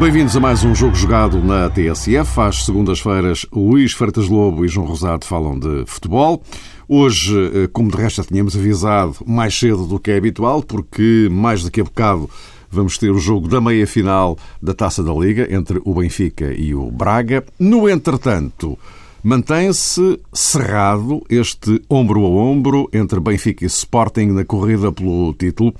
Bem-vindos a mais um jogo jogado na TSF. Às segundas-feiras, Luís Freitas Lobo e João Rosado falam de futebol. Hoje, eh, como de resto já tínhamos avisado, mais cedo do que é habitual, porque mais daqui a bocado vamos ter o jogo da meia-final da Taça da Liga entre o Benfica e o Braga. No entretanto, mantém-se cerrado este ombro a ombro entre Benfica e Sporting na corrida pelo título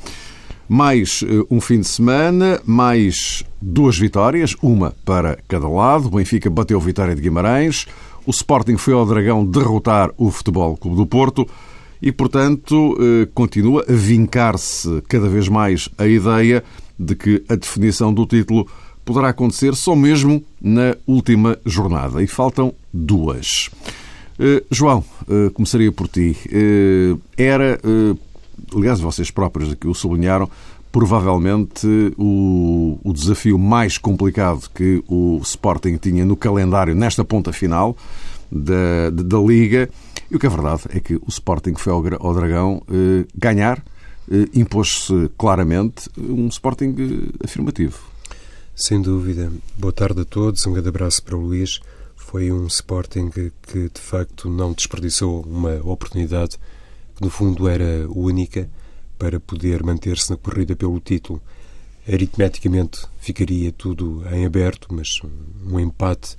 mais eh, um fim de semana, mais duas vitórias, uma para cada lado. O Benfica bateu a Vitória de Guimarães, o Sporting foi ao Dragão derrotar o Futebol Clube do Porto e, portanto, eh, continua a vincar-se cada vez mais a ideia de que a definição do título poderá acontecer só mesmo na última jornada. E faltam duas. Eh, João, começaria por ti. Era aliás, vocês próprios aqui o sublinharam, provavelmente o, o, desafio mais complicado que o Sporting tinha no calendário nesta ponta final da, da, Liga. E o que é verdade é que o Sporting foi ao, ao Dragão eh, ganhar, eh, impôs-se claramente um Sporting eh, afirmativo. Sem dúvida. Boa tarde a todos, um grande abraço para o Luís. Foi um Sporting que, de facto, não desperdiçou uma oportunidade que no fundo era única para poder manter-se na corrida pelo título. Aritmeticamente ficaria tudo em aberto, mas um empate,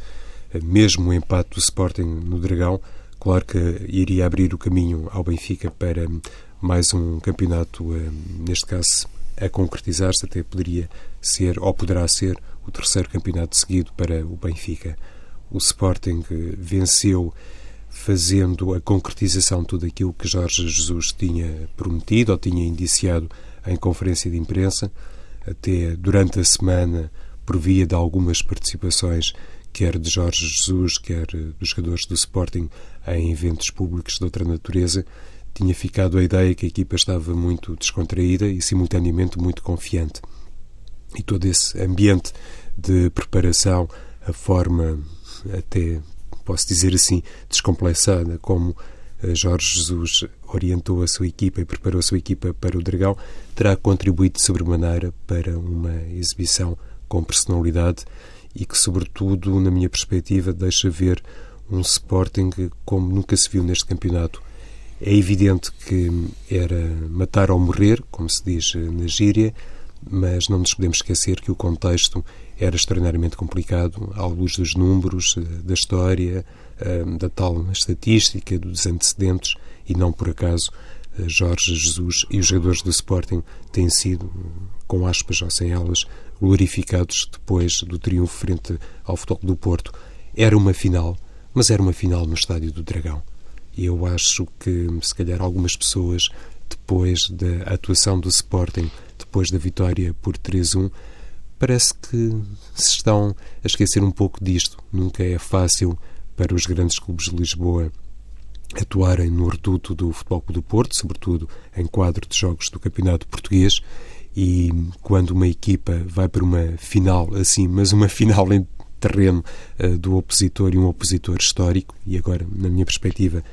mesmo o empate do Sporting no Dragão, claro que iria abrir o caminho ao Benfica para mais um campeonato, eh, neste caso, a concretizar-se, até poderia ser, ou poderá ser, o terceiro campeonato seguido para o Benfica. O Sporting eh, venceu fazendo a concretização de tudo aquilo que Jorge Jesus tinha prometido ou tinha indiciado em conferência de imprensa, até durante a semana, por via de algumas participações, quer de Jorge Jesus, quer dos jogadores do Sporting, em eventos públicos de outra natureza, tinha ficado a ideia que a equipa estava muito descontraída e, simultaneamente, muito confiante. E todo esse ambiente de preparação, a forma até posso dizer assim, descomplexada, como eh, Jorge Jesus orientou a sua equipa e preparou a sua equipa para o Dragão, terá contribuído de sobremaneira para uma exibição com personalidade e que, sobretudo, na minha perspectiva, deixa ver um Sporting como nunca se viu neste campeonato. É evidente que era matar ou morrer, como se diz na gíria, mas não nos podemos esquecer que o contexto era extraordinariamente complicado, à luz dos números, eh, da história, eh, da tal estatística, dos antecedentes, e não por acaso eh, Jorge Jesus e os jogadores do Sporting têm sido, com aspas ou sem elas, glorificados depois do triunfo frente ao Futebol do Porto. Era uma final, mas era uma final no Estádio do Dragão. E eu acho que, se calhar, algumas pessoas, depois da atuação do Sporting depois da vitória por 3-1, parece que se estão a esquecer um pouco disto. Nunca é fácil para os grandes clubes de Lisboa atuarem no reduto do Futebol do Porto, sobretudo em quadro de jogos do Campeonato Português, e quando uma equipa vai para uma final assim, mas uma final em terreno uh, do opositor e um opositor histórico, e agora, na minha perspectiva,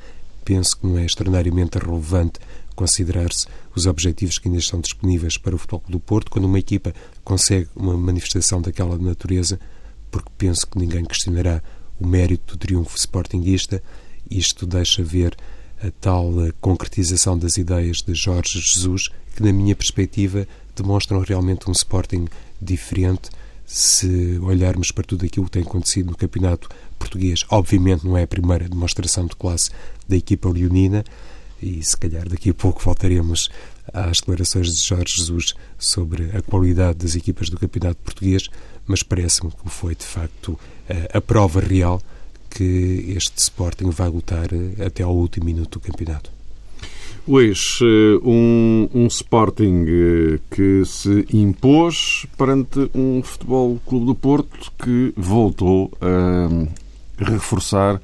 penso que não é extraordinariamente relevante considerar-se os objetivos que ainda estão disponíveis para o Futebol do Porto, quando uma equipa consegue uma manifestação daquela natureza, porque penso que ninguém questionará o mérito do triunfo sportinguista, isto deixa ver a tal concretização das ideias de Jorge Jesus, que, na minha perspectiva, demonstram realmente um Sporting diferente se olharmos para tudo aquilo que tem acontecido no campeonato português. Obviamente não é a primeira demonstração de classe da equipa leonina, e se calhar daqui a pouco voltaremos às declarações de Jorge Jesus sobre a qualidade das equipas do Campeonato Português, mas parece-me que foi de facto a prova real que este Sporting vai lutar eh, até ao último minuto do campeonato. Luís, eh, um, um Sporting eh, que se impôs perante um Futebol Clube do Porto que voltou a reforçar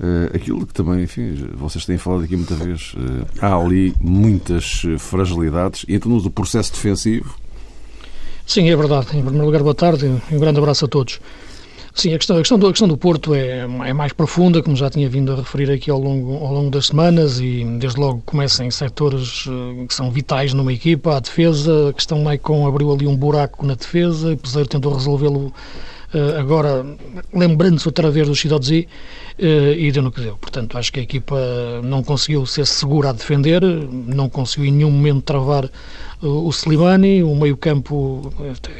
Uh, aquilo que também, enfim, vocês têm falado aqui muita vez, há ali muitas fragilidades, e então no processo defensivo. Sim, é verdade. Em primeiro lugar, boa tarde e um grande abraço a todos. Sim, a questão, a questão, do, a questão do Porto é, é, mais profunda, como já tinha vindo a referir aqui ao longo, ao longo das semanas, e desde logo começa em setores uh, que são vitais numa equipa, a defesa, a questão Maicon abriu ali um buraco na defesa, e Peseiro tentou resolvê-lo agora, lembrando-se outra vez do Xidodzi, uh, e deu no que deu. Portanto, acho que a equipa não conseguiu ser segura a defender, não conseguiu em nenhum momento travar o Slimani, o meio-campo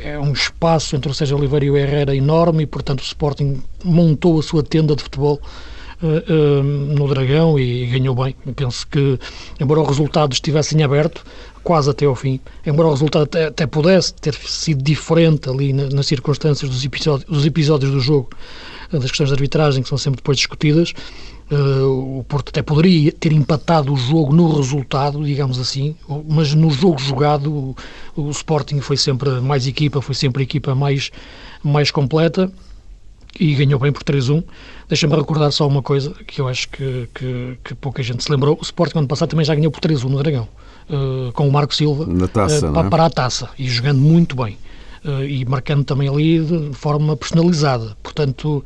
é um espaço entre o Sérgio Oliveira e o Herrera enorme e, portanto, o Sporting montou a sua tenda de futebol no Dragão e, ganhou bem. Penso que, embora o resultado estivesse em aberto, quase até ao fim, embora o resultado até, até pudesse ter sido diferente ali na, nas circunstâncias dos episódios, dos episódios do jogo, das questões de arbitragem que são sempre depois discutidas, Uh, o Porto até poderia ter empatado o jogo no resultado, digamos assim, mas no jogo jogado o, o Sporting foi sempre mais equipa, foi sempre a equipa mais, mais completa e ganhou bem por 3-1. Deixa-me recordar só uma coisa que eu acho que, que, que, pouca gente se lembrou. O Sporting ano passado também já ganhou por 3-1 no Dragão, uh, com o Marco Silva taça, uh, para, é? a taça e jogando muito bem. Uh, e marcando também ali de forma personalizada. Portanto,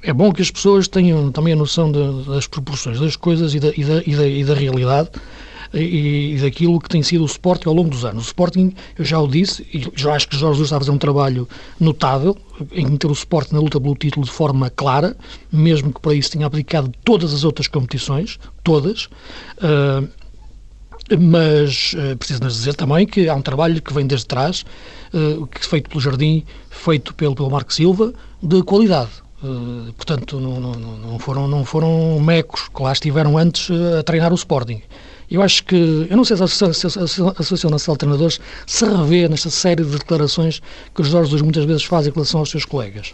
é bom que as pessoas tenham também a noção de, das proporções das coisas e da, e da, e da, e da realidade e, e, daquilo que tem sido o Sporting ao longo dos anos. O Sporting, eu já o disse, e já acho que Jorge Jesus está a fazer um trabalho notável em meter o Sporting na luta pelo título de forma clara, mesmo que para isso tenha aplicado todas as outras competições, todas. Uh, mas uh, preciso dizer também que há um trabalho que vem desde trás, uh, que feito pelo Jardim, feito pelo, pelo Marco Silva, de qualidade. Uh, portanto, não, não, não, foram, não foram mecos que lá estiveram antes a treinar o Sporting. Eu acho que, eu não sei se a Associação Nacional de Treinadores se revê nesta série de declarações que os Jorge muitas vezes faz em relação aos seus colegas.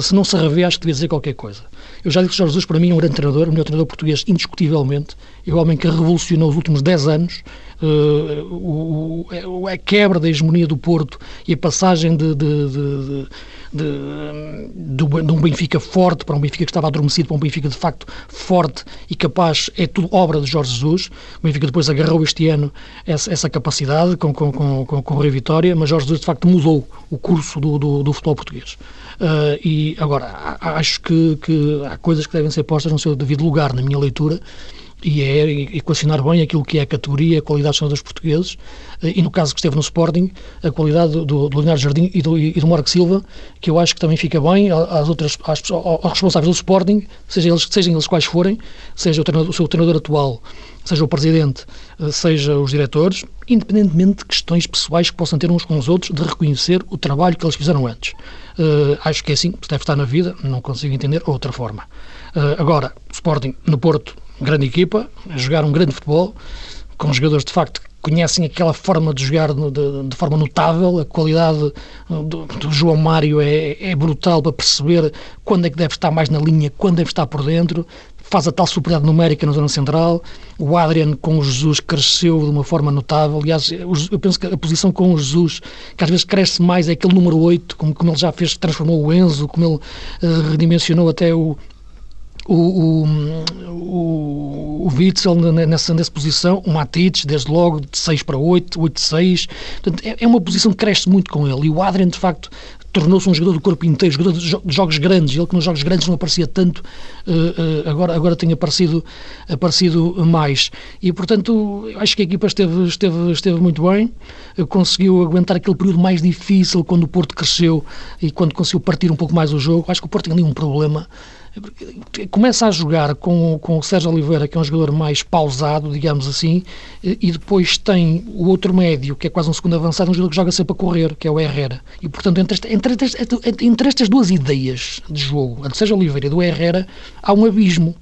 Se não se revê, acho que devia dizer qualquer coisa. Eu já disse que Jorge Jesus, para mim, é um grande treinador, o melhor treinador português, indiscutivelmente. É o homem que revolucionou os últimos 10 anos uh, o, a quebra da hegemonia do Porto e a passagem de, de, de, de, um Benfica forte para um Benfica que estava adormecido para um Benfica de facto forte e capaz, é tudo obra de Jorge Jesus. O Benfica depois agarrou este ano essa, essa capacidade com, com, com, com, Vitória, mas Jorge Jesus de facto mudou o curso do, do, do futebol português. Uh, e agora, acho que, que há coisas que devem ser postas no seu devido lugar, na minha leitura, e é equacionar bem aquilo que é a categoria, a qualidade dos jogadores portugueses, eh, e no caso que esteve no Sporting, a qualidade do, do Leonardo Jardim e do, e do Marco Silva, que eu acho que também fica bem às outras, às, aos responsáveis do Sporting, seja eles, sejam eles quais forem, seja o, treinador, o seu treinador atual, seja o presidente, eh, seja os diretores, independentemente de questões pessoais que possam ter uns com os outros, de reconhecer o trabalho que eles fizeram antes. Uh, acho que é assim, deve estar na vida, não consigo entender outra forma. Uh, agora, Sporting no Porto grande equipa, a jogar um grande futebol, com jogadores de facto que conhecem aquela forma de jogar de, de, de forma notável, a qualidade do, do, João Mário é, é brutal para perceber quando é que deve estar mais na linha, quando deve estar por dentro, faz a tal superioridade numérica na zona central. O Adrian com o Jesus cresceu de uma forma notável. Aliás, eu penso que a posição com o Jesus, que às vezes cresce mais, é aquele número 8, como, como ele já fez, transformou o Enzo, como ele uh, redimensionou até o, o, o, o, Witzel nessa, nessa posição, o Matites, desde logo, de 6 para 8, 8 de 6. Portanto, é, é uma posição que cresce muito com ele. E o Adrian, de facto, tornou-se um jogador do corpo inteiro, jogador de, jogos grandes. Ele que nos jogos grandes não aparecia tanto, uh, uh, agora, agora tem aparecido, aparecido mais. E, portanto, acho que a equipa esteve, esteve, esteve muito bem, conseguiu aguentar aquele período mais difícil quando o Porto cresceu e quando conseguiu partir um pouco mais o jogo. Acho que o Porto tem ali um problema começa a jogar com, com o Sérgio Oliveira, que é um jogador mais pausado, digamos assim, e depois tem o outro médio, que é quase um segundo avançado, um jogador que joga sempre a correr, que é o Herrera. E, portanto, entre, esta, entre, entre, entre estas duas ideias de jogo, a de Sérgio Oliveira e do Herrera, há um abismo.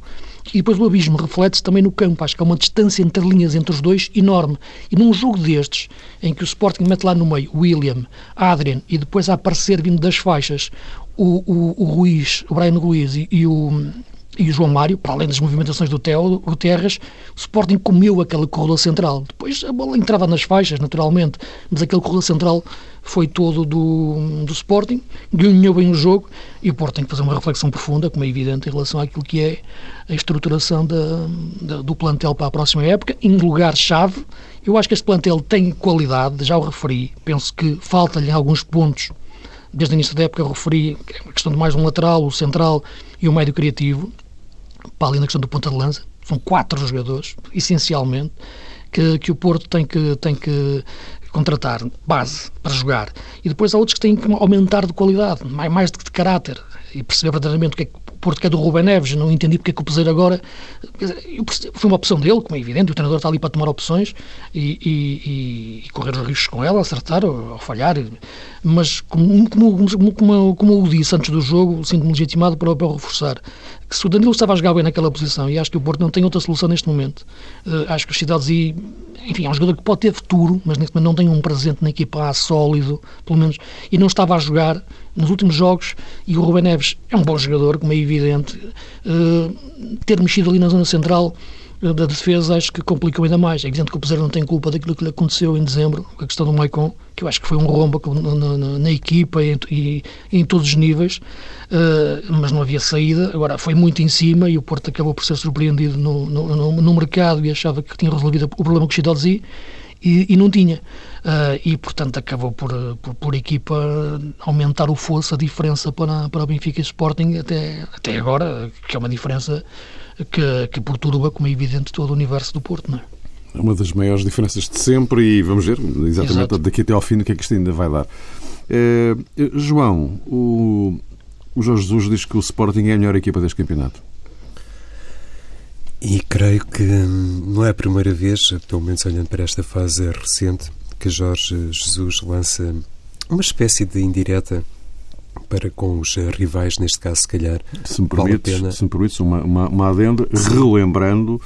E depois o abismo reflete-se também no campo. Acho que há uma distância entre linhas entre os dois enorme. E num jogo destes, em que o Sporting mete lá no meio William, Adrian e depois a aparecer vindo das faixas o, o, o Ruiz, o Brian Ruiz e, e o e o João Mário, para além das movimentações do Teo Guterres, o Sporting comeu aquele corredor central. Depois a bola entrava nas faixas, naturalmente, mas aquele corredor central foi todo do, do Sporting, ganhou bem o jogo e o Porto tem que fazer uma reflexão profunda, como é evidente, em relação àquilo que é a estruturação da, da, do plantel para a próxima época, em lugar-chave. Eu acho que este plantel tem qualidade, já o referi, penso que falta-lhe alguns pontos desde o início da época referi a questão de mais um lateral, o central e o médio criativo, para ali na questão do ponta de lança. São quatro jogadores, essencialmente, que, que o Porto tem que, tem que contratar, base, para jogar. E depois há outros que têm que aumentar de qualidade, mais, mais de, de caráter, e perceber verdadeiramente o que é que Porto que é do Rubem Neves, não entendi porque é que o Peseiro agora. Foi uma opção dele, como é evidente, o treinador está ali para tomar opções e, e, e correr os riscos com ela, acertar ou, ou falhar. Mas, como, como, como, como eu disse antes do jogo, sinto-me legitimado para, para reforçar que se o Danilo estava a jogar bem naquela posição e acho que o Porto não tem outra solução neste momento, uh, acho que os cidades e enfim, é um jogador que pode ter futuro, mas neste momento não tem um presente na equipa A sólido, pelo menos, e não estava a jogar nos últimos jogos, e o Ruben Neves é um bom jogador, como é evidente, uh, ter mexido ali na zona central da defesa acho que complicou ainda mais. É evidente que o Peseiro não tem culpa daquilo que lhe aconteceu em dezembro, a questão do Maicon, que eu acho que foi um rombo na, na, na equipa e, e, em todos os níveis, uh, mas não havia saída. Agora, foi muito em cima e o Porto acabou por ser surpreendido no, no, no mercado e achava que tinha resolvido o problema com o Chidolzi e, e não tinha. Uh, e, portanto, acabou por, por, por, equipa aumentar o fosso, a diferença para, para o Benfica e Sporting até, até agora, que é uma diferença que, que perturba, como é evidente, todo o universo do Porto, não é? É uma das maiores diferenças de sempre e vamos ver exatamente Exato. daqui até ao fim o que é que isto ainda vai dar. É, João, o, o Jorge Jesus diz que o Sporting é a melhor equipa deste campeonato. E creio que não é a primeira vez, pelo menos olhando para esta fase recente, que Jorge Jesus lança uma espécie de indireta para com os rivais, neste caso, se calhar. Se me permites, vale se me permites uma, uma, uma adenda, relembrando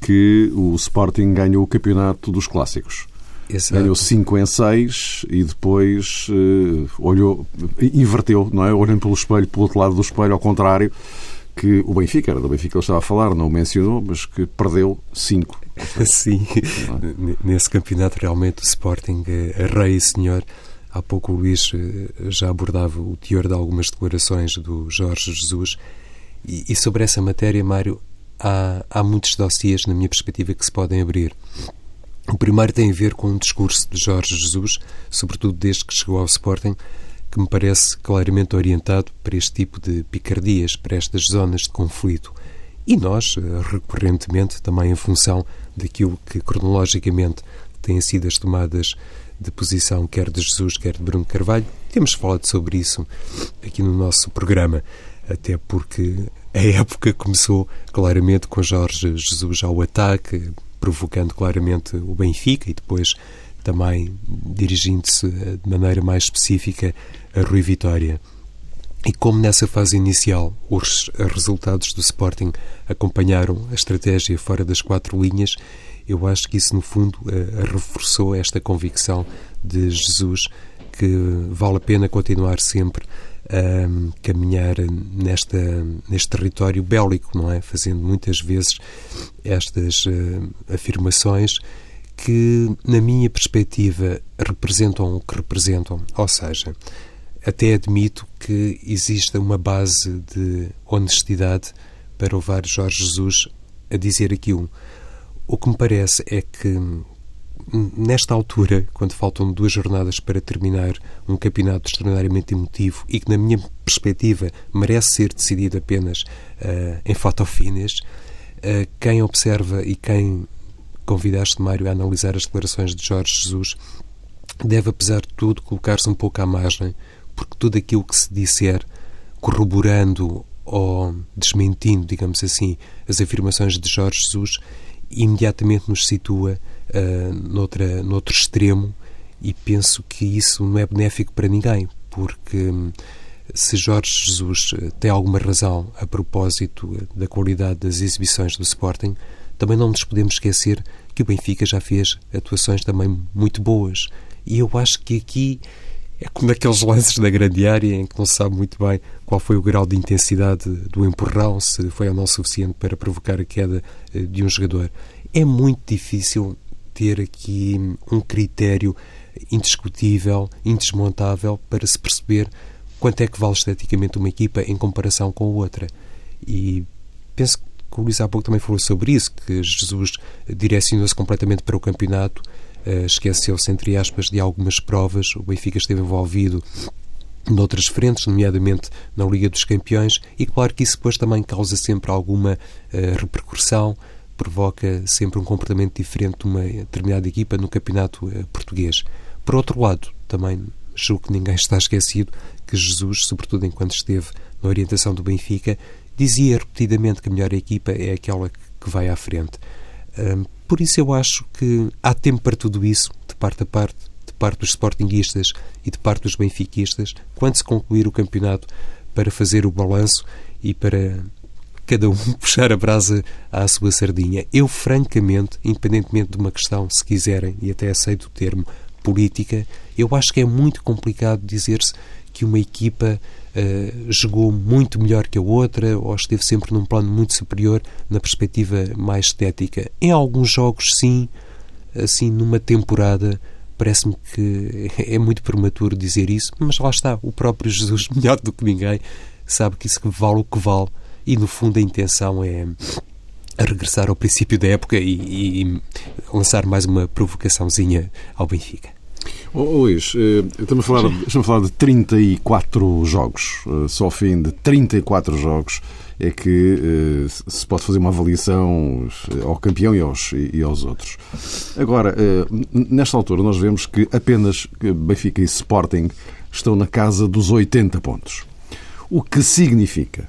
que o Sporting ganhou o campeonato dos clássicos. Exato. Ganhou 5 em 6 e depois uh, olhou, inverteu, não é? Olhando pelo espelho, pelo outro lado do espelho, ao contrário, que o Benfica, era do Benfica que ele estava a falar, não o mencionou, mas que perdeu 5. Sim, é? nesse campeonato realmente o Sporting é rei senhor Há pouco o Luís eh, já abordava o teor de algumas declarações do Jorge Jesus e, e sobre essa matéria, Mário, há, há muitos dossiês, na minha perspectiva, que se podem abrir. O primeiro tem a ver com um discurso de Jorge Jesus, sobretudo desde que chegou ao Sporting, que me parece claramente orientado para este tipo de picardias, para estas zonas de conflito. E nós, eh, recorrentemente, também em função daquilo que cronologicamente têm sido as tomadas de posição, quer de Jesus, quer de Bruno Carvalho. Temos falado sobre isso aqui no nosso programa, até porque a época começou claramente com Jorge Jesus ao ataque, provocando claramente o Benfica e depois também dirigindo-se de maneira mais específica a Rui Vitória. E como nessa fase inicial os resultados do Sporting acompanharam a estratégia fora das quatro linhas, eu acho que isso, no fundo, uh, reforçou esta convicção de Jesus que vale a pena continuar sempre a caminhar nesta, neste território bélico, não é? Fazendo muitas vezes estas uh, afirmações que, na minha perspectiva, representam o que representam. Ou seja, até admito que exista uma base de honestidade para levar Jorge Jesus a dizer aquilo. O que me parece é que, nesta altura, quando faltam duas jornadas para terminar um campeonato extraordinariamente emotivo e que, na minha perspectiva, merece ser decidido apenas uh, em fotofinas, uh, quem observa e quem convidaste, Mário, a analisar as declarações de Jorge Jesus deve, apesar de tudo, colocar-se um pouco à margem, porque tudo aquilo que se disser, corroborando ou desmentindo, digamos assim, as afirmações de Jorge Jesus, imediatamente nos situa uh, noutra, noutro extremo e penso que isso não é benéfico para ninguém, porque hum, se Jorge Jesus eh, tem alguma razão a propósito eh, da qualidade das exibições do Sporting, também não nos podemos esquecer que o Benfica já fez atuações também muito boas. E eu acho que aqui é como aqueles lances da grande área em que não se sabe muito bem qual foi o grau de intensidade do empurrão, se foi ou não suficiente para provocar a queda eh, de um jogador. É muito difícil ter aqui um critério indiscutível, indesmontável para se perceber quanto é que vale esteticamente uma equipa em comparação com outra. E penso que o Luís há pouco também falou sobre isso, que Jesus direcionou-se completamente para o campeonato, esqueceu-se, entre aspas, de algumas provas. O Benfica esteve envolvido noutras frentes, nomeadamente na Liga dos Campeões, e claro que isso depois também causa sempre alguma uh, repercussão, provoca sempre um comportamento diferente de uma determinada equipa no campeonato uh, português. Por outro lado, também julgo que ninguém está esquecido que Jesus, sobretudo enquanto esteve na orientação do Benfica, dizia repetidamente que a melhor equipa é aquela que vai à frente. Por isso eu acho que há tempo para tudo isso, de parte a parte, de parte dos sportinguistas e de parte dos benfiquistas, quando se concluir o campeonato, para fazer o balanço e para cada um puxar a brasa à sua sardinha. Eu, francamente, independentemente de uma questão, se quiserem, e até aceito o termo, política, eu acho que é muito complicado dizer-se que uma equipa uh, jogou muito melhor que a outra ou esteve sempre num plano muito superior na perspectiva mais estética. Em alguns jogos, sim, assim, numa temporada, parece-me que é muito prematuro dizer isso, mas lá está, o próprio Jesus, melhor do que ninguém, sabe que isso vale o que vale e, no fundo, a intenção é regressar ao princípio da época e, e lançar mais uma provocaçãozinha ao Benfica. Oh, Luís, eh, estamos a, falar, estamos a falar de 34 jogos. Eh, só ao fim de 34 jogos é que eh, se pode fazer uma avaliação ao campeão e aos, e aos outros. Agora, nesta altura, nós vemos que apenas Benfica e Sporting estão na casa dos 80 pontos. O que significa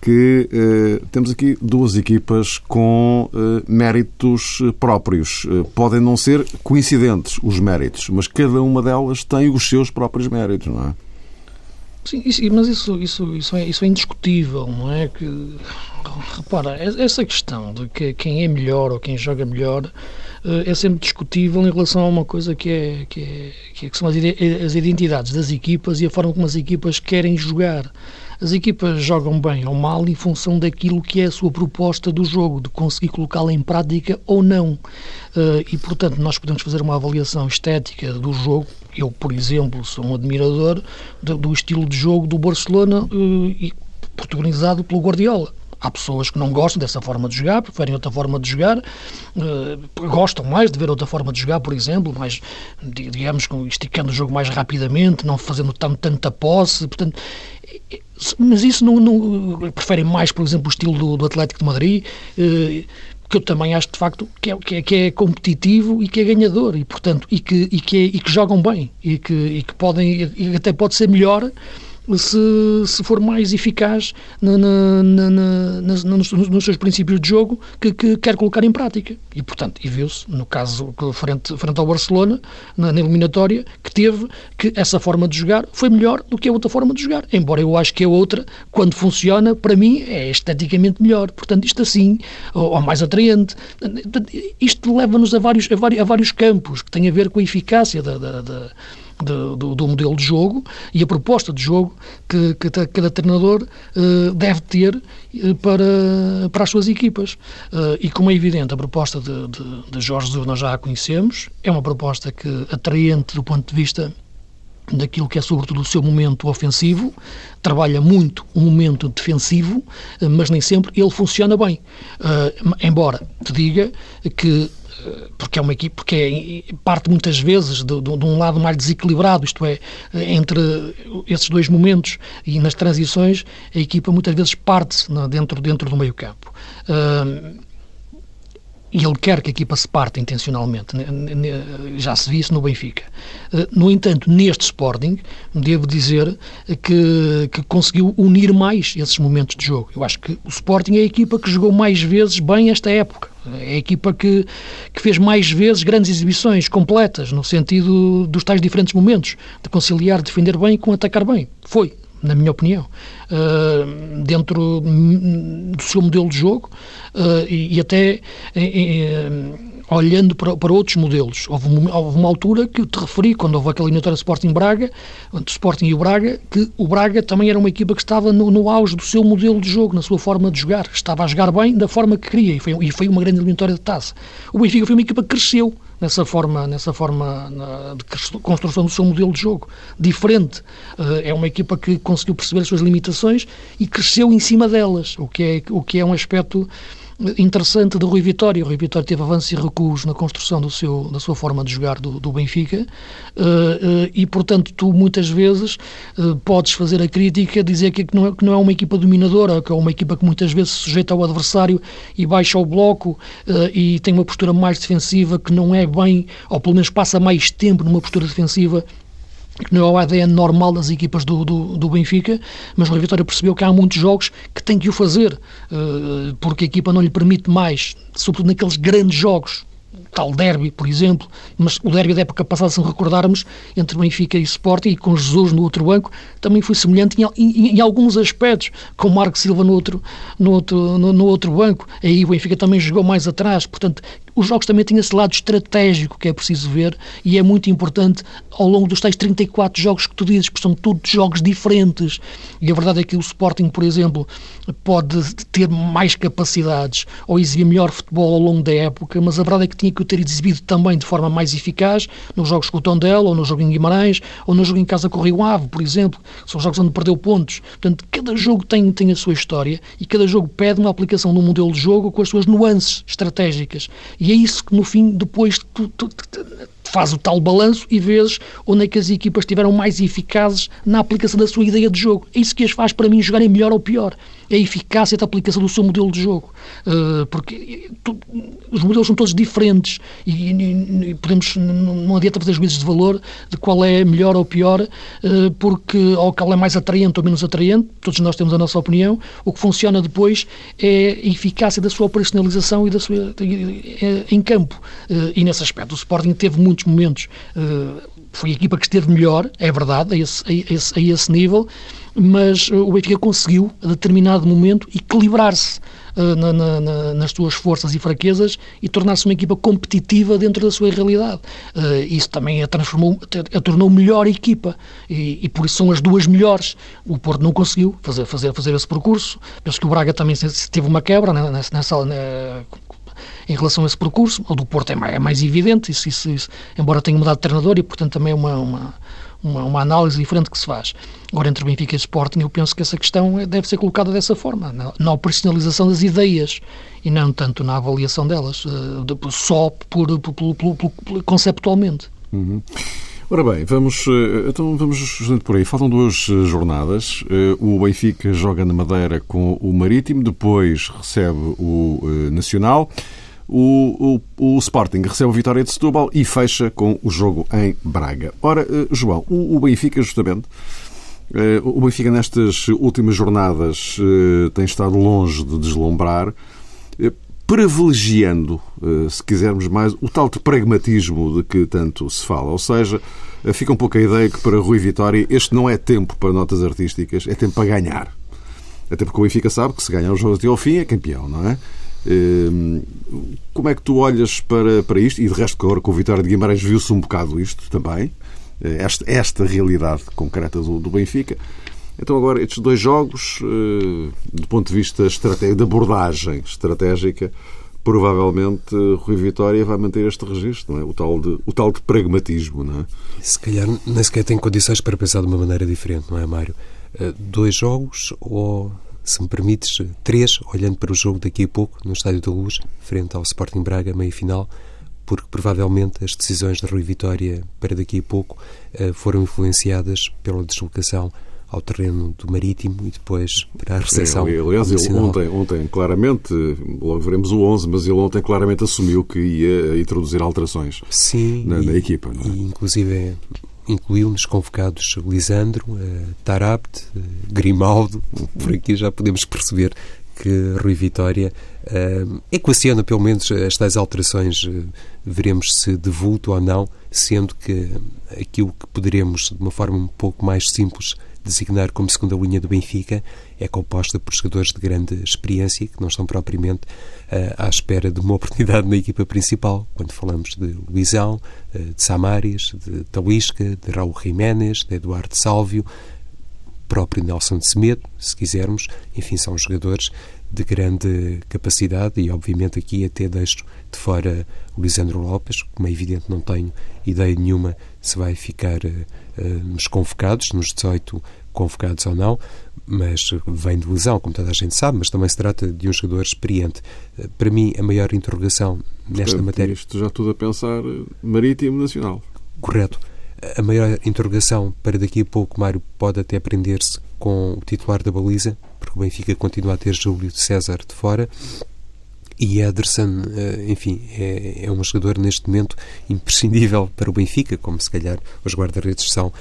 que eh, temos aqui duas equipas com eh, méritos eh, próprios. Eh, podem não ser coincidentes os méritos, mas cada uma delas tem os seus próprios méritos, não é? Sim, mas isso, isso, isso, é, isso é indiscutível, não é? Que, repara, essa questão de que quem é melhor ou quem joga melhor eh, é sempre discutível em relação a uma coisa que, é, que, é, que, é, que são as identidades das equipas e a forma como as equipas querem jogar. As equipas jogam bem ou mal em função daquilo que é a sua proposta do jogo, de conseguir colocá-la em prática ou não. Uh, e, portanto, nós podemos fazer uma avaliação estética do jogo. Eu, por exemplo, sou um admirador do, estilo de jogo do Barcelona uh, e protagonizado pelo Guardiola. Há pessoas que não gostam dessa forma de jogar, preferem outra forma de jogar, uh, gostam mais de ver outra forma de jogar, por exemplo, mais, digamos, esticando o jogo mais rapidamente, não fazendo tanto, tanta posse. Portanto, mas isso não, não, preferem mais, por exemplo, o estilo do, do Atlético de Madrid, eh, que eu também acho de facto que é, que é, que é competitivo e que é ganhador e portanto e que e que, é, e que jogam bem e que, e que podem e até pode ser melhor se, se for mais eficaz na, na, na, nos, nos, seus princípios de jogo que, que, quer colocar em prática. E, portanto, e viu-se, no caso frente, frente ao Barcelona, na, na, eliminatória, que teve que essa forma de jogar foi melhor do que a outra forma de jogar. Embora eu acho que a outra, quando funciona, para mim é esteticamente melhor. Portanto, isto assim, ou, ou mais atraente. Isto leva-nos a vários, a, vários, a vários campos que têm a ver com a eficácia da, da, da de, do, do, modelo de jogo e a proposta de jogo que, que cada treinador uh, deve ter uh, para, para as suas equipas. Uh, e como é evidente, a proposta de, de, de Jorge Jesus nós já a conhecemos, é uma proposta que atraente do ponto de vista daquilo que é sobretudo o seu momento ofensivo, trabalha muito o momento defensivo, mas nem sempre ele funciona bem. Uh, embora te diga que porque é uma equipe porque é, parte muitas vezes de, de, um lado mais desequilibrado, isto é, entre esses dois momentos e nas transições, a equipa muitas vezes parte dentro, dentro do meio campo. Uh, e ele quer que a equipa se parte intencionalmente. Já se viu isso no Benfica. Eh, no entanto, neste Sporting, devo dizer que, que, conseguiu unir mais esses momentos de jogo. Eu acho que o Sporting é a equipa que jogou mais vezes bem esta época. É a equipa que, que fez mais vezes grandes exibições completas, no sentido dos tais diferentes momentos, de conciliar defender bem com atacar bem. Foi na minha opinião, uh, dentro do seu modelo de jogo uh, e, até olhando para, outros modelos. Houve, uma altura que eu te referi, quando houve aquela eliminatória Sporting Braga, entre Sporting e o Braga, que o Braga também era uma equipa que estava no, no auge do seu modelo de jogo, na sua forma de jogar. Estava a jogar bem da forma que queria e foi, e foi uma grande eliminatória de taça. O Benfica foi uma equipa que cresceu nessa forma, nessa forma de construção do seu modelo de jogo. Diferente. Eh, é uma equipa que conseguiu perceber as suas limitações e cresceu em cima delas, o que é, o que é um aspecto interessante do Rui Vitória. O Rui Vitória teve avanços e recuos na construção do seu, da sua forma de jogar do, do Benfica uh, uh, e, portanto, tu muitas vezes uh, podes fazer a crítica, dizer que não, é, que não é uma equipa dominadora, que é uma equipa que muitas vezes se sujeita ao adversário e baixa o bloco e tem uma postura mais defensiva que não é bem, ou pelo menos passa mais tempo numa postura defensiva não é o ADN normal das equipas do, do, do, Benfica, mas o Vitória percebeu que há muitos jogos que tem que o fazer, eh, porque a equipa não lhe permite mais, sobretudo naqueles grandes jogos, tal derby, por exemplo, mas o derby da época passada, se recordarmos, entre Benfica e Sporting e com Jesus no outro banco, também foi semelhante em, em, em alguns aspectos, com Marco Silva no outro, no, outro, no, no outro banco, aí o Benfica também jogou mais atrás, portanto, os jogos também têm esse lado estratégico que é preciso ver e é muito importante ao longo dos tais 34 jogos que tu dizes, porque são todos jogos diferentes. E a verdade é que o Sporting, por exemplo, pode ter mais capacidades ou exibir melhor futebol ao longo da época, mas a verdade é que tinha que o ter exibido também de forma mais eficaz nos jogos com o Tondela, ou no jogo em Guimarães, ou no jogo em casa com o Rio Ave, por exemplo. São jogos onde perdeu pontos. Portanto, cada jogo tem, tem a sua história e cada jogo pede uma aplicação de um modelo de jogo com as suas nuances estratégicas. E e é isso que, no fim, depois tu, tu, tu, faz o tal balanço e vês onde é que as equipas estiveram mais eficazes na aplicação da sua ideia de jogo. É isso que as faz, para mim, jogarem melhor ou pior. A eficácia da aplicação do seu modelo de jogo. Uh, porque tu, os modelos são todos diferentes e, podemos, não adianta fazer juízes de valor de qual é melhor ou pior, uh, porque ou qual é mais atraente ou menos atraente, todos nós temos a nossa opinião. O que funciona depois é a eficácia da sua operacionalização e da sua, em campo. E nesse aspecto, o Sporting teve muitos momentos foi a equipa que esteve melhor, é verdade, a esse, a esse, a esse nível, mas o Benfica conseguiu, a determinado momento, equilibrar-se uh, na, na, nas suas forças e fraquezas e tornar-se uma equipa competitiva dentro da sua realidade. Uh, isso também a transformou, a tornou melhor equipa e, e, por isso são as duas melhores. O Porto não conseguiu fazer, fazer, fazer esse percurso. Penso que o Braga também teve uma quebra né, nessa, nessa, em relação a esse percurso. O do Porto é mais, é mais evidente, isso, isso, isso, embora tenha mudado de treinador e, portanto, também é uma, uma uma, uma, análise diferente que se faz. Agora, entre Benfica e Sporting, eu penso que essa questão é, deve ser colocada dessa forma, na, na operacionalização das ideias e não tanto na avaliação delas, uh, de, só por, por, por, por conceptualmente. Uhum. Ora bem, vamos, eh, então vamos por aí. Faltam duas eh, jornadas. O Benfica joga na Madeira com o Marítimo, depois recebe o Nacional o, o, o, Sporting recebe a vitória de Setúbal e fecha com o jogo em Braga. Ora, eh, João, o, o Benfica, justamente, eh, o Benfica nestas últimas jornadas eh, tem estado longe de deslumbrar, privilegiando, se quisermos mais, o tal de pragmatismo de que tanto se fala. Ou seja, fica um pouco a ideia que para Rui Vitória este não é tempo para notas artísticas, é tempo para ganhar. Até porque o Benfica sabe que se ganhar os jogos até ao fim é campeão, não é? Ehm, como é que tu olhas para, para isto? E de resto, agora com o Vitória de Guimarães viu-se um bocado isto também, eh, esta, esta realidade concreta do, do Benfica. Então, agora, estes dois jogos, eh, do ponto de vista estratégico, de abordagem estratégica, provavelmente Rui Vitória vai manter este registro, não é? o, tal de, o tal de pragmatismo. Não é? Se calhar nem sequer tem condições para pensar de uma maneira diferente, não é, Mário? Eh, dois jogos ou se me permites, três, olhando para o jogo daqui a pouco, no Estádio da Luz, frente ao Sporting Braga, meio-final, porque provavelmente as decisões de Rui Vitória para daqui a pouco eh, foram influenciadas pela deslocação ao terreno do Marítimo e depois para a recepção. É, aliás, ele ontem, ontem claramente, logo veremos o 11, mas ele ontem claramente assumiu que ia introduzir alterações Sim, na, e, na equipa. Não é? E, inclusive incluiu nos convocados Lisandro, uh, Tarabt, uh, Grimaldo, por aqui já podemos perceber que Rui Vitória uh, equaciona pelo menos estas alterações, uh, veremos se de vulto ou não, sendo que aquilo que poderemos, de uma forma um pouco mais simples, designar como segunda linha do Benfica é composta por jogadores de grande experiência que não estão propriamente uh, à espera de uma oportunidade na equipa principal. Quando falamos de Luizão, uh, de Samaris, de Talisca, de Raul Jiménez, de Eduardo Sálvio, próprio Nelson de Semedo, se quisermos, enfim, são jogadores de grande capacidade e, obviamente, aqui até deixo de fora o Lisandro Lopes, como é evidente não tenho ideia nenhuma se vai ficar uh, nos convocados, nos 18 convocados ou não, mas vem de lesão, como toda a gente sabe, mas também se trata de um jogador experiente. Uh, para mim, a maior interrogação nesta Portanto, matéria... Isto já tudo a pensar marítimo nacional. Correto. A maior interrogação para daqui a pouco, Mário, pode até prender-se com o titular da baliza, o Benfica continua a ter Júlio César de fora. E Ederson, eh, enfim, é, é um jogador neste momento imprescindível para o Benfica, como se calhar os guarda-redes são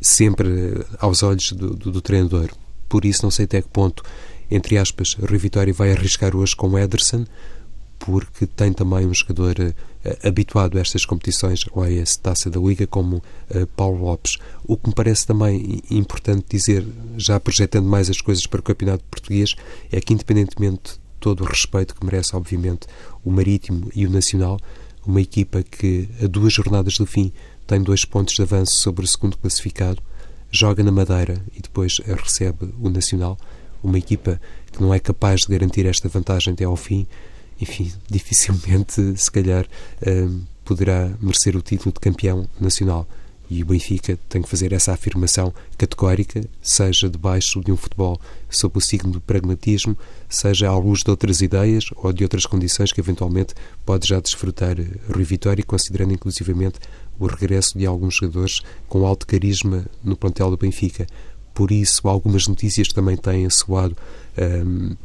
sempre eh, aos olhos do, do, do, treinador. Por isso, não sei até que ponto, entre aspas, Rui Vitória vai arriscar hoje com Ederson, porque tem também um jogador uh, habituado a estas competições, ou a essa taça da Liga, como uh, Paulo Lopes. O que me parece também importante dizer, já projetando mais as coisas para o Campeonato Português, é que, independentemente de todo o respeito que merece, obviamente, o Marítimo e o Nacional, uma equipa que, a duas jornadas do fim, tem dois pontos de avanço sobre o segundo classificado, joga na Madeira e depois recebe o Nacional, uma equipa que não é capaz de garantir esta vantagem até ao fim, enfim, dificilmente, se calhar, hum, poderá merecer o título de campeão nacional. E o Benfica tem que fazer essa afirmação categórica, seja debaixo de um futebol sob o signo do pragmatismo, seja à luz de outras ideias ou de outras condições que eventualmente pode já desfrutar Rui Vitória, considerando inclusivamente o regresso de alguns jogadores com alto carisma no plantel do Benfica. Por isso, algumas notícias também têm soado hum,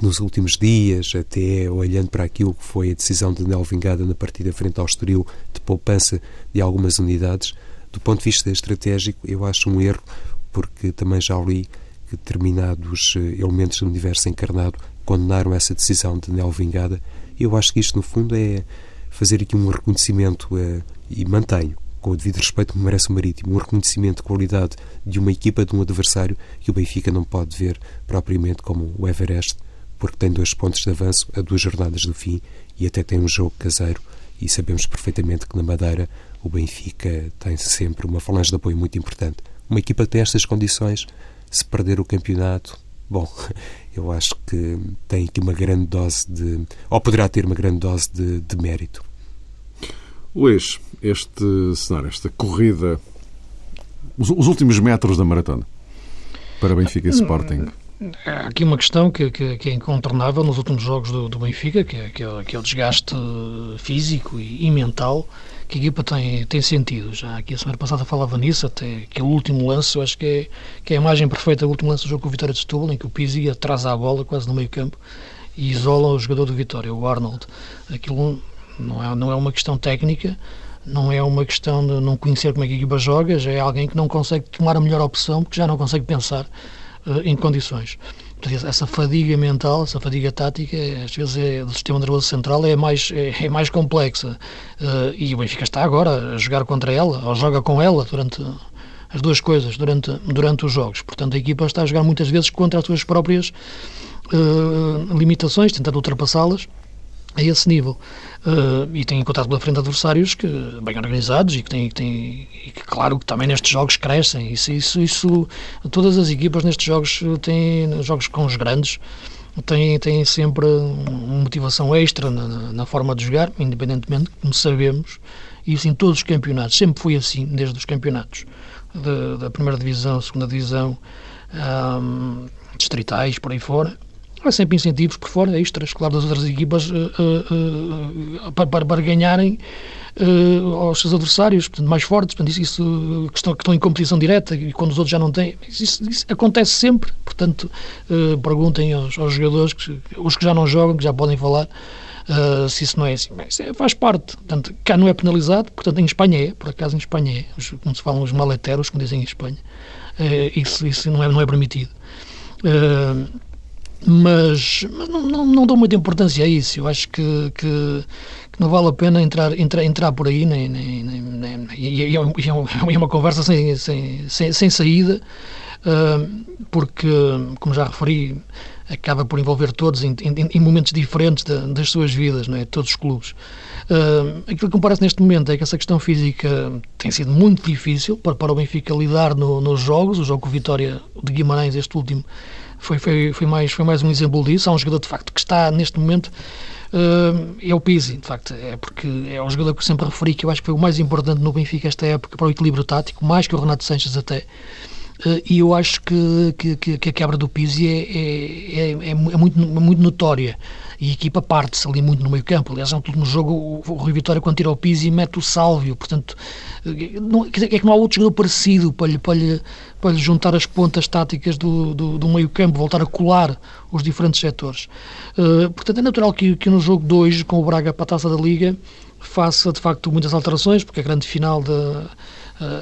nos últimos dias, até olhando para aquilo que foi a decisão de Nel Vingada na partida frente ao Estoril de poupança de algumas unidades, do ponto de vista estratégico, eu acho um erro, porque também já li que determinados eh, elementos do universo encarnado condenaram essa decisão de Nel Vingada. Eu acho que isto, no fundo, é fazer aqui um reconhecimento, eh, e mantenho, com o devido respeito que merece o Marítimo, um reconhecimento de qualidade de uma equipa, de um adversário, que o Benfica não pode ver propriamente como o Everest porque tem dois pontos de avanço a duas jornadas do fim e até tem um jogo caseiro. E sabemos perfeitamente que na Madeira o Benfica tem sempre uma falange de apoio muito importante. Uma equipa que tem estas condições, se perder o campeonato, bom, eu acho que tem aqui uma grande dose de. ou poderá ter uma grande dose de, de mérito. Luís, este cenário, esta corrida, os, os últimos metros da maratona para Benfica e Sporting. Há aqui uma questão que, que, que, é incontornável nos últimos jogos do, do Benfica, que é, que, é, que é, o desgaste físico e, e, mental que a equipa tem, tem sentido. Já aqui a semana passada falava nisso, até que o último lance, eu acho que é, que é a imagem perfeita do último lance do jogo com o Vitória de Setúbal, em que o Pizzi atrasa a bola quase no meio campo e isola o jogador do Vitória, o Arnold. Aquilo não é, não é uma questão técnica, não é uma questão de não conhecer como é que a equipa joga, já é alguém que não consegue tomar a melhor opção porque já não consegue pensar em condições. Essa fadiga mental, essa fadiga tática, às vezes é, do sistema nervoso central é mais, é, é mais complexa. Uh, e o Benfica está agora a jogar contra ela, ou joga com ela durante as duas coisas, durante, durante os jogos. Portanto, a equipa está a jogar muitas vezes contra as suas próprias uh, limitações, tentando ultrapassá-las a esse nível. Uh, e tem encontrado pela frente adversários que, bem organizados e que, têm, que, têm, e que, claro, que também nestes jogos crescem. Isso, isso, isso, todas as equipas nestes jogos têm, jogos com os grandes, têm, têm sempre uma motivação extra na, na forma de jogar, independentemente, como sabemos, isso em todos os campeonatos. Sempre foi assim, desde os campeonatos da primeira divisão, segunda divisão, um, distritais, por aí fora Há sempre incentivos por fora, extras, claro, das outras equipas uh, uh, uh, para, para, ganharem aos seus adversários, portanto, mais fortes, portanto, isso, isso que, estão, que estão em competição direta e quando os outros já não têm. Isso, isso acontece sempre, portanto, perguntem aos, aos, jogadores, que, os que já não jogam, que já podem falar, se isso não é assim. Mas é, faz parte, portanto, cá não é penalizado, portanto, em Espanha é, por acaso em Espanha é, os, como se falam os maleteros, como dizem em Espanha, isso, isso não, é, não é permitido. Mas, mas não, não, não, dou muita importância a isso. Eu acho que, que, que não vale a pena entrar, entrar, entrar por aí, nem, nem, nem, nem e, é, é, uma conversa sem, sem, sem, sem saída, uh, porque, como já referi, acaba por envolver todos em, em, em momentos diferentes das suas vidas, não é? todos os clubes. Uh, aquilo que me parece neste momento é que essa questão física tem sido muito difícil para, para o Benfica lidar no, nos jogos. O jogo com Vitória de Guimarães, este último, foi, foi, foi, mais, foi mais um exemplo disso. Há um jogador, de facto, que está neste momento uh, é o Pizzi, de facto, é porque é um jogador que sempre referi que eu acho que foi o mais importante no Benfica esta época para o equilíbrio tático, mais que o Renato Sanches até. Uh, e eu acho que, que, que, a quebra do Pizzi é, é, é, é muito, muito notória e a equipa parte-se ali muito no meio campo. Aliás, é um no jogo, o, Rui Vitória, quando tira o Pizzi, mete o Sálvio. Portanto, eh, não, é que não há outro jogador parecido para lhe, para lhe, para lhe juntar as pontas táticas do, do, do meio campo, voltar a colar os diferentes setores. Uh, portanto, é natural que, que no jogo 2, com o Braga para a Taça da Liga, faça de facto muitas alterações, porque a grande final da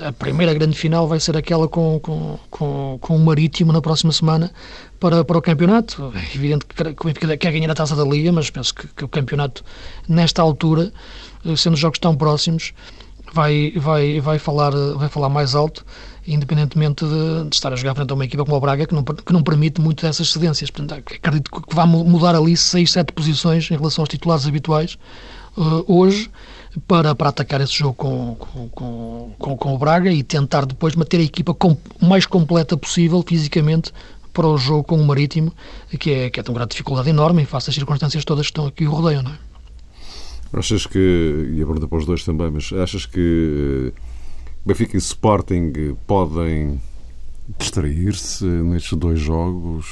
a primeira grande final vai ser aquela com, com, com, com o Marítimo na próxima semana para, para o campeonato. É evidente que o Benfica quer ganhar a taça da Liga, mas penso que, que o campeonato, nesta altura, eh, sendo jogos tão próximos, vai, vai, vai, falar, vai falar mais alto, independentemente de, de, estar a jogar frente a uma equipa como o Braga, que não, que não permite muito essas cedências. Portanto, acredito que vai mudar ali 6, 7 posições em relação aos titulares habituais uh, hoje para, para atacar esse jogo com, com, com, com o Braga e tentar depois manter a equipa com, mais completa possível fisicamente para o jogo com o Marítimo, que é, que é de uma grande dificuldade enorme face às circunstâncias todas que estão aqui o rodeiam, não é? Achas que, e a pergunta para os dois também, mas achas que Benfica e Sporting podem distrair-se nestes dois jogos?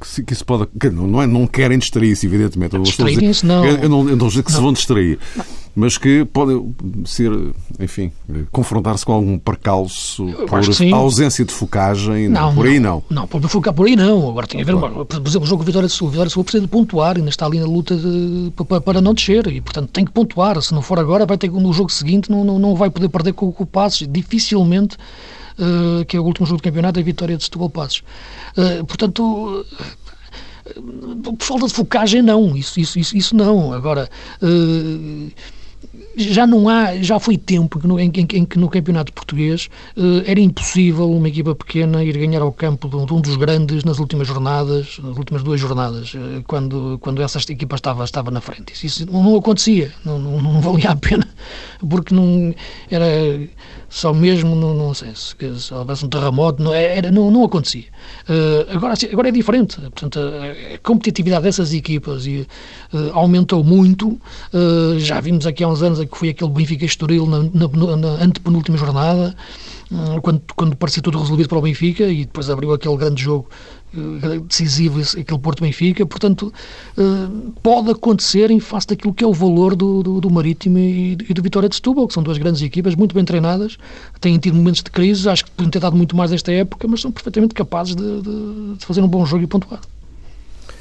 Que, que isso pode. Que não, é, não querem distrair-se, evidentemente. Distraírem-se, não. Eu não, eu não dizer que não. se vão distrair. Não mas que podem ser, enfim, confrontar-se com algum percalço por ausência de focagem. Não, por aí não. Não, por focar por aí não. Agora tem a ver, claro. por exemplo, o jogo Vitória de Sul. Vitória de Sul precisa de pontuar, ainda está ali na luta de, para, para, não descer e, portanto, tem que pontuar. Se não for agora, vai ter no jogo seguinte, não, não, não vai poder perder com, com o Passos. Dificilmente, uh, que é o último jogo do campeonato, a vitória de Setúbal Passos. Uh, portanto. Por falta de focagem, não. Isso, isso, isso, isso não. Agora, uh, já não há, já foi tempo em, em, em, que no campeonato português uh, era impossível uma equipa pequena ir ganhar ao campo de um, de um, dos grandes nas últimas jornadas, nas últimas duas jornadas, uh, quando, quando essa equipa estava, estava na frente. Isso, isso não, não, acontecia, não, não, não, valia a pena, porque não era só mesmo, não sei, se, se houvesse um terremoto, não, era, não, não acontecia. Uh, agora, agora é diferente, portanto, a, a competitividade dessas equipas e, aumentou muito, já vimos aqui há uns anos que foi aquele Benfica Estoril na, na, na antepenúltima jornada, quando, quando parecia tudo resolvido para o Benfica e depois abriu aquele grande jogo eh, decisivo, aquele Porto-Benfica, portanto, eh, pode acontecer em face daquilo que é o valor do, do, do Marítimo e, e do Vitória de Setúbal, que são duas grandes equipas, muito bem treinadas, têm tido momentos de crise, acho que podiam ter dado muito mais nesta época, mas são perfeitamente capazes de, de, de fazer um bom jogo e pontuar.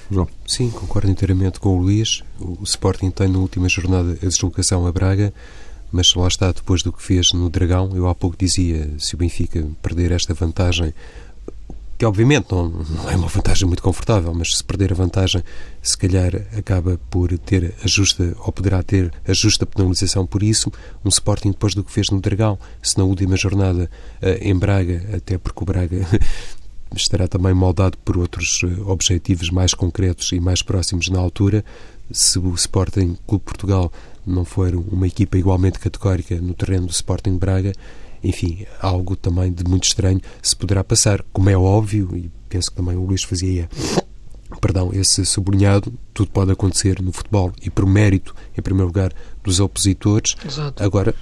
João. Sim, concordo inteiramente com o Luís. O Sporting tem na última jornada a deslocação a Braga, mas lá está, depois do que fez no Dragão, eu há pouco dizia, se o Benfica perder esta vantagem, que obviamente não, não é uma vantagem muito confortável, mas se perder a vantagem, se calhar acaba por ter a justa, ou poderá ter a justa penalização por isso, um Sporting depois do que fez no Dragão, se na última jornada eh, em Braga, até porque o Braga estará também moldado por outros eh, objetivos mais concretos e mais próximos na altura. Se o Sporting Clube Portugal não for uma equipa igualmente categórica no terreno do Sporting Braga, enfim, algo também de muito estranho se poderá passar. Como é óbvio, e penso que também o Luís fazia perdão, esse sublinhado, tudo pode acontecer no futebol e por mérito, em primeiro lugar, dos opositores. Exato. Agora,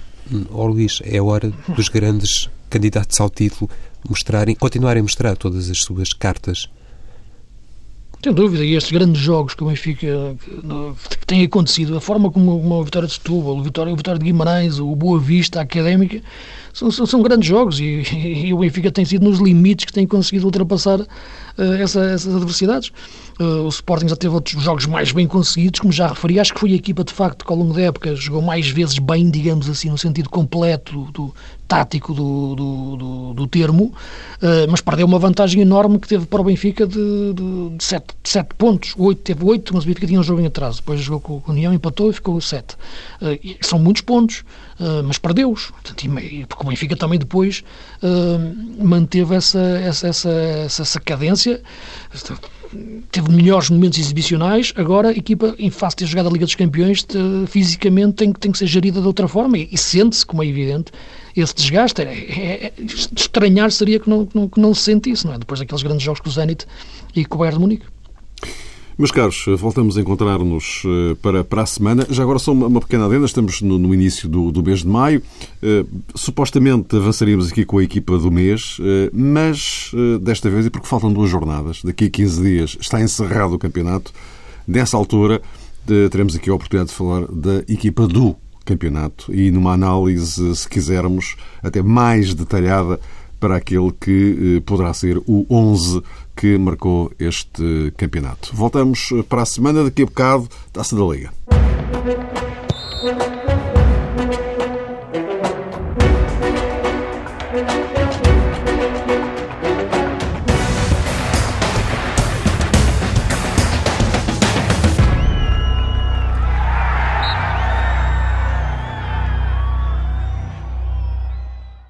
ó Luís, é hora dos grandes candidatos ao título mostrarem, continuarem a mostrar todas as suas cartas. Sem dúvida, e estes grandes jogos que o Benfica que acontecido, a forma como uma vitória de Setúbal, a vitória, a vitória de Guimarães, o Boa Vista, a Académica, são, são, são grandes jogos e, e, o Benfica tem sido nos limites que tem conseguido ultrapassar essa, essas adversidades. Uh, o Sporting já teve outros jogos mais bem conseguidos, como já referi. Acho que foi a equipa, de facto, que ao longo da época jogou mais vezes bem, digamos assim, no sentido completo do, do tático do, do, do, termo, uh, mas perdeu uma vantagem enorme que teve para o Benfica de, de, de, sete, de sete pontos. Oito, teve oito, mas o Benfica tinha um jogo em atraso. Depois jogou com o União, empatou e ficou sete. São muitos pontos, mas perdeu-os. Porque o Benfica também depois manteve essa, essa, essa, essa, essa cadência teve melhores momentos exibicionais, agora a equipa, em face de ter jogado a Liga dos Campeões, de, fisicamente tem, tem que ser gerida de outra forma e, e sente-se, como é evidente, esse desgaste. É, é, é, estranhar seria que não, que não, que não se sentisse, não é? Depois daqueles grandes jogos com o Zenit e com o Bayern de Munique. Meus caros, voltamos a encontrar-nos eh, para, para a semana. Já agora só uma, uma pequena adenda, estamos no, no início do, do, mês de maio. Uh, supostamente avançaríamos aqui com a equipa do mês, uh, mas uh, desta vez, e porque faltam duas jornadas, daqui a 15 dias está encerrado o campeonato. Nessa altura, teremos aqui a oportunidade de falar da equipa do campeonato e numa análise, se quisermos, até mais detalhada para aquele que poderá ser o 11 que marcou este campeonato. Voltamos para a semana, daqui a bocado, Taça da Liga.